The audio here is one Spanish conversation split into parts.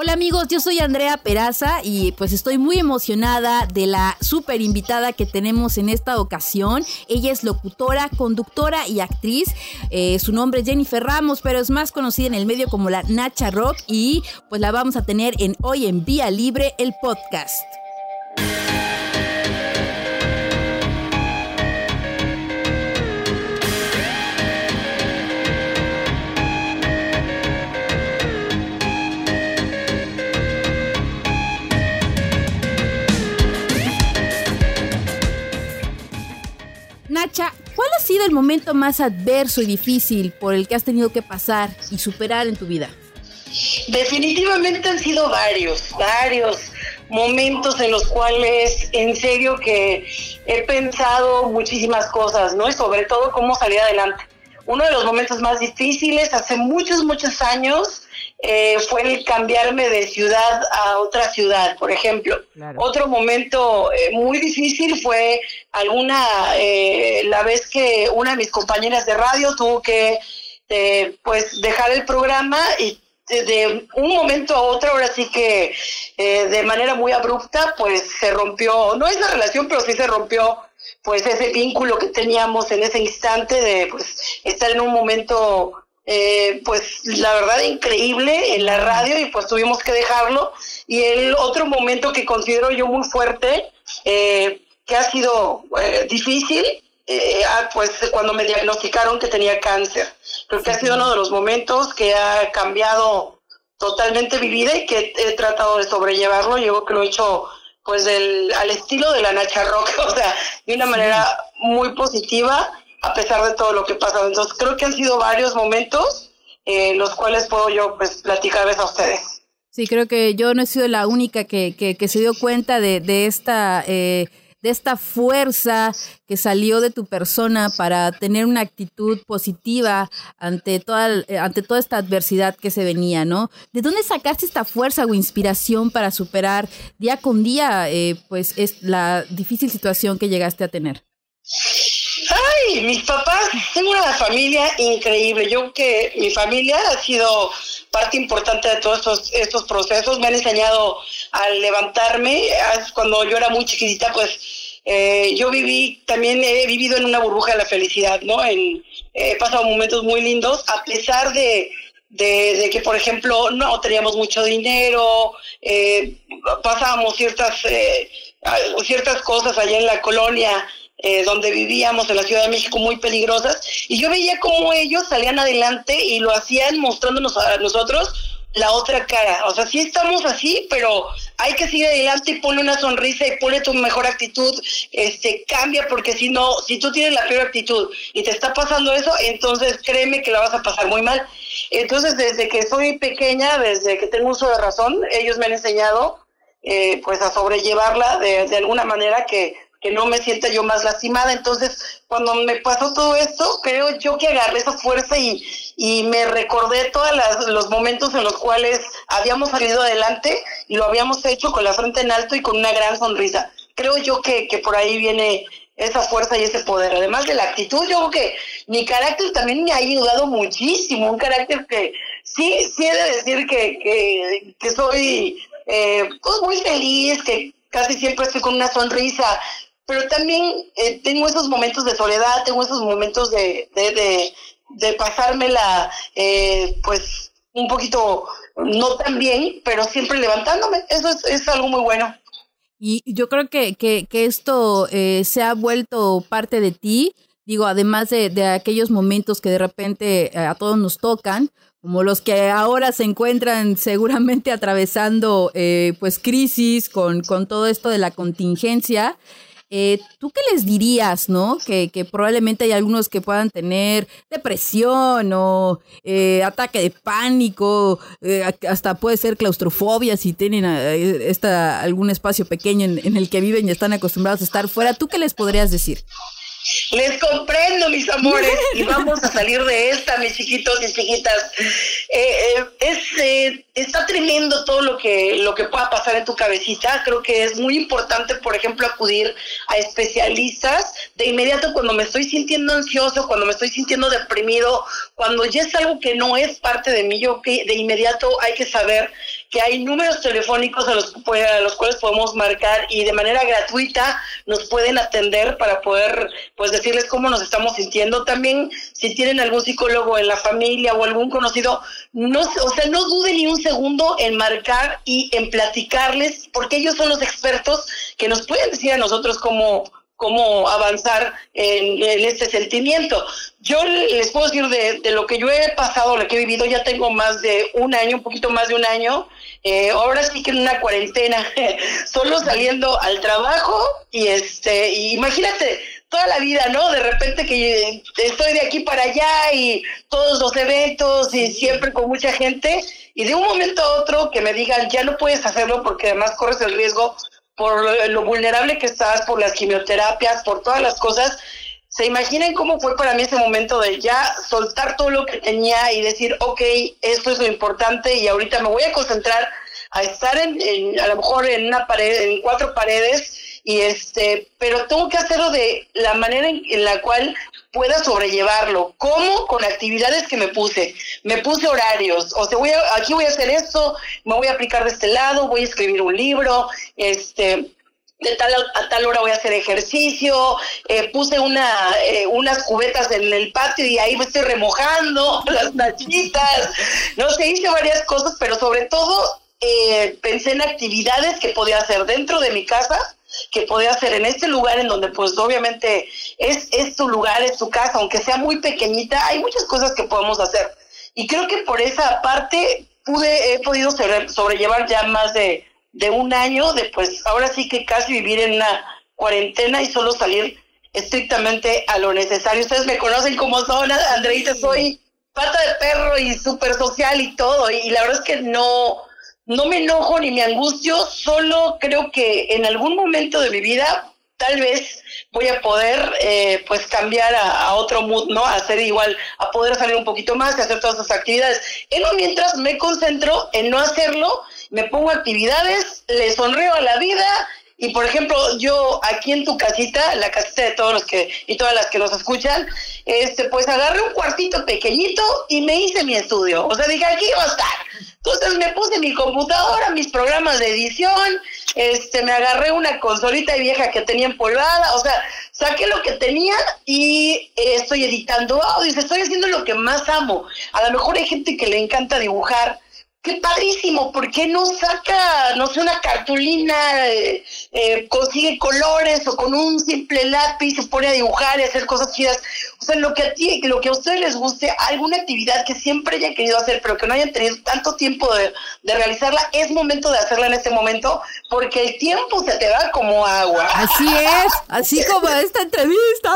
Hola amigos, yo soy Andrea Peraza y pues estoy muy emocionada de la super invitada que tenemos en esta ocasión. Ella es locutora, conductora y actriz. Eh, su nombre es Jennifer Ramos, pero es más conocida en el medio como la Nacha Rock y pues la vamos a tener en Hoy en Vía Libre, el podcast. Sido el momento más adverso y difícil por el que has tenido que pasar y superar en tu vida? Definitivamente han sido varios, varios momentos en los cuales en serio que he pensado muchísimas cosas, ¿no? Y sobre todo cómo salir adelante. Uno de los momentos más difíciles hace muchos, muchos años eh, fue el cambiarme de ciudad a otra ciudad, por ejemplo. Otro momento eh, muy difícil fue alguna, eh, la vez que una de mis compañeras de radio tuvo que pues dejar el programa y de, un momento a otro, ahora sí que de manera muy abrupta, pues se rompió, no es la relación, pero sí se rompió pues ese vínculo que teníamos en ese instante de pues estar en un momento eh, pues la verdad increíble en la radio y pues tuvimos que dejarlo. Y el otro momento que considero yo muy fuerte, eh, que ha sido eh, difícil, ah, pues cuando me diagnosticaron que tenía cáncer. Creo que ha sido uno de los momentos que ha cambiado totalmente mi vida y que he tratado de sobrellevarlo. Yo que lo he hecho pues del, al estilo de la Nacha Rock, o sea, de una manera muy positiva a pesar de todo lo que pasa. Entonces creo que han sido varios momentos eh, los cuales puedo yo pues platicarles a ustedes. Sí, creo que yo no he sido la única que, que, se dio cuenta de, de esta... Eh, de esta fuerza que salió de tu persona para tener una actitud positiva ante toda, ante toda esta adversidad que se venía, ¿no? ¿De dónde sacaste esta fuerza o inspiración para superar día con día, eh, pues, es la difícil situación que llegaste a tener? Ay, mis papás, tengo una familia increíble. Yo que mi familia ha sido parte importante de todos estos, estos procesos. Me han enseñado a levantarme. Cuando yo era muy chiquitita, pues eh, yo viví, también he vivido en una burbuja de la felicidad, ¿no? He pasado momentos muy lindos, a pesar de, de, que, por ejemplo, no teníamos mucho dinero, eh, pasábamos ciertas, eh, ciertas cosas allá en la colonia eh, donde vivíamos en la Ciudad de México muy peligrosas y yo veía cómo ellos salían adelante y lo hacían mostrándonos a nosotros la otra cara. O sea, sí estamos así, pero hay que seguir adelante y ponle una sonrisa y ponle tu mejor actitud, este, cambia, porque si no, si tú tienes la peor actitud y te está pasando eso, entonces créeme que la vas a pasar muy mal. Entonces, desde que soy pequeña, desde que tengo uso de razón, ellos me han enseñado, eh, pues, a sobrellevarla de, de alguna manera que que no me sienta yo más lastimada. Entonces, cuando me pasó todo esto, creo yo que agarré esa fuerza y, y me recordé todos los momentos en los cuales habíamos salido adelante y lo habíamos hecho con la frente en alto y con una gran sonrisa. Creo yo que, que por ahí viene esa fuerza y ese poder. Además de la actitud, yo creo que mi carácter también me ha ayudado muchísimo. Un carácter que sí, sí he de decir que, que, que soy eh, pues muy feliz, que casi siempre estoy con una sonrisa, pero también eh, tengo esos momentos de soledad, tengo esos momentos de, de, de, pasármela, eh, pues, un poquito no tan bien, pero siempre levantándome. Eso es, algo muy bueno. Y yo creo que, que, que esto eh, se ha vuelto parte de ti, digo, además de, de aquellos momentos que de repente a todos nos tocan, como los que ahora se encuentran seguramente atravesando pues crisis con, con todo esto de la contingencia. Eh, ¿Tú qué les dirías, no? Que, probablemente hay algunos que puedan tener depresión o eh, ataque de pánico, eh, hasta puede ser claustrofobia si tienen esta, algún espacio pequeño en, el que viven y están acostumbrados a estar fuera. ¿Tú qué les podrías decir? Les comprendo, mis amores, y vamos a salir de esta, mis chiquitos y chiquitas. Eh, eh, es, eh, está tremendo todo lo que, lo que pueda pasar en tu cabecita. Creo que es muy importante, por ejemplo, acudir a especialistas de inmediato cuando me estoy sintiendo ansioso, cuando me estoy sintiendo deprimido, cuando ya es algo que no es parte de mí, yo que de inmediato hay que saber que hay números telefónicos a los, a los cuales podemos marcar y de manera gratuita nos pueden atender para poder pues decirles cómo nos estamos sintiendo. También si tienen algún psicólogo en la familia o algún conocido, no, o sea, no duden ni un segundo en marcar y en platicarles, porque ellos son los expertos que nos pueden decir a nosotros cómo, cómo avanzar en, este sentimiento. Yo les puedo decir de, de, lo que yo he pasado, lo que he vivido, ya tengo más de un año, un poquito más de un año, eh, ahora sí que en una cuarentena, solo saliendo al trabajo y este, imagínate toda la vida, ¿no? De repente que estoy de aquí para allá y todos los eventos y siempre con mucha gente y de un momento a otro que me digan ya no puedes hacerlo porque además corres el riesgo por lo vulnerable que estás, por las quimioterapias, por todas las cosas. ¿Se imaginan cómo fue para mí ese momento de ya soltar todo lo que tenía y decir, ok, esto es lo importante y ahorita me voy a concentrar a estar en, a lo mejor en una pared, en cuatro paredes y este, pero tengo que hacerlo de la manera en, la cual pueda sobrellevarlo. ¿Cómo? Con actividades que me puse. Me puse horarios. O sea, voy aquí voy a hacer esto, me voy a aplicar de este lado, voy a escribir un libro, este, de tal a tal hora voy a hacer ejercicio, eh, puse una, eh, unas cubetas en el patio y ahí me estoy remojando las nachitas, no sé, hice varias cosas, pero sobre todo eh, pensé en actividades que podía hacer dentro de mi casa, que podía hacer en este lugar en donde pues obviamente es, es tu lugar, es tu casa, aunque sea muy pequeñita, hay muchas cosas que podemos hacer. Y creo que por esa parte pude, he podido sobrellevar ya más de de un año de pues ahora sí que casi vivir en una cuarentena y solo salir estrictamente a lo necesario. Ustedes me conocen como son, Andreita, soy pata de perro y súper social y todo, y la verdad es que no, no me enojo ni me angustio, solo creo que en algún momento de mi vida tal vez voy a poder eh, pues cambiar a, otro mood, ¿no? A hacer igual, a poder salir un poquito más y hacer todas esas actividades. En mientras me concentro en no hacerlo me pongo actividades, le sonrío a la vida y por ejemplo, yo aquí en tu casita, la casita de todos los que y todas las que nos escuchan, este pues agarré un cuartito pequeñito y me hice mi estudio. O sea, dije, aquí va a estar. Entonces me puse mi computadora, mis programas de edición, este me agarré una consolita vieja que tenía empolvada, o sea, saqué lo que tenía y estoy editando audios, estoy haciendo lo que más amo. A lo mejor hay gente que le encanta dibujar qué padrísimo, ¿por qué no saca, no sé, una cartulina, eh, eh, consigue colores o con un simple lápiz se pone a dibujar y hacer cosas chidas? O sea, lo que a ti, lo que a ustedes les guste, alguna actividad que siempre hayan querido hacer, pero que no hayan tenido tanto tiempo de, de realizarla, es momento de hacerla en este momento, porque el tiempo se te va como agua. Así es, así como esta entrevista.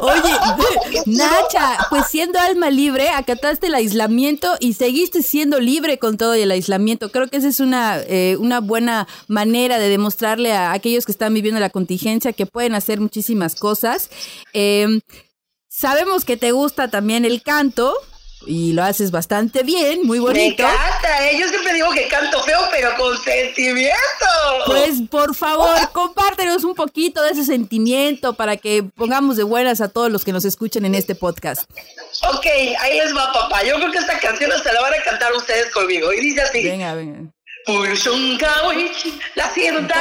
Oye, Nacha, pues siendo alma libre, acataste el aislamiento y seguiste siendo libre con todo el aislamiento. Creo que esa es una, eh, una buena manera de demostrarle a aquellos que están viviendo la contingencia que pueden hacer muchísimas cosas. Eh, sabemos que te gusta también el canto y lo haces bastante bien, muy bonito. Me encanta, ¿eh? yo canto feo, pero con sentimiento. Pues por favor, compártenos un poquito de ese sentimiento para que pongamos de buenas a todos los que nos escuchen en este podcast. Ok, ahí les va, papá. Yo creo que esta canción se la van a cantar ustedes conmigo. Y dice así. Venga, venga. la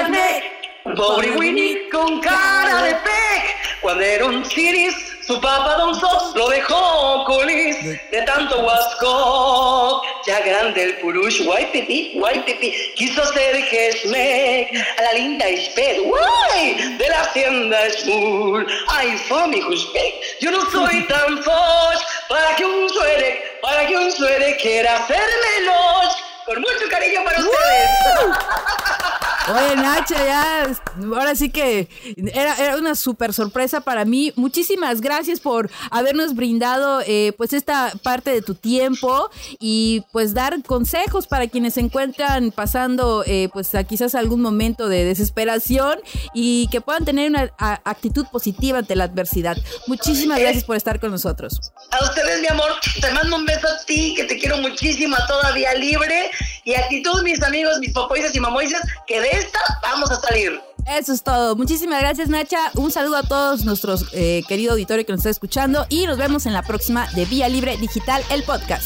de Pobre Winnie con cara de pec. Cuando era un chiris, su papá Don Sos lo dejó colis de tanto huasco. Ya grande el purush, guay pipi, guay pipi, quiso ser Gesmek a la linda Isped, guay, de la hacienda Smul. Ay, Fomi Huspek, yo no soy tan foch para que un suere, para que un suere quiera hacerme los. Con mucho cariño para ustedes. Oye, Nacha, ya, ahora sí que era, era una súper sorpresa para mí. Muchísimas gracias por habernos brindado eh, pues esta parte de tu tiempo y pues dar consejos para quienes se encuentran pasando eh, pues a quizás algún momento de desesperación y que puedan tener una actitud positiva ante la adversidad. Muchísimas gracias por estar con nosotros. A ustedes, mi amor, te mando un beso a ti, que te quiero muchísimo, todavía libre y a ti todos mis amigos, mis popoises y mamoises, que de esta vamos a salir. Eso es todo. Muchísimas gracias, Nacha. Un saludo a todos nuestros eh, querido auditorio que nos está escuchando y nos vemos en la próxima de Vía Libre Digital, el podcast.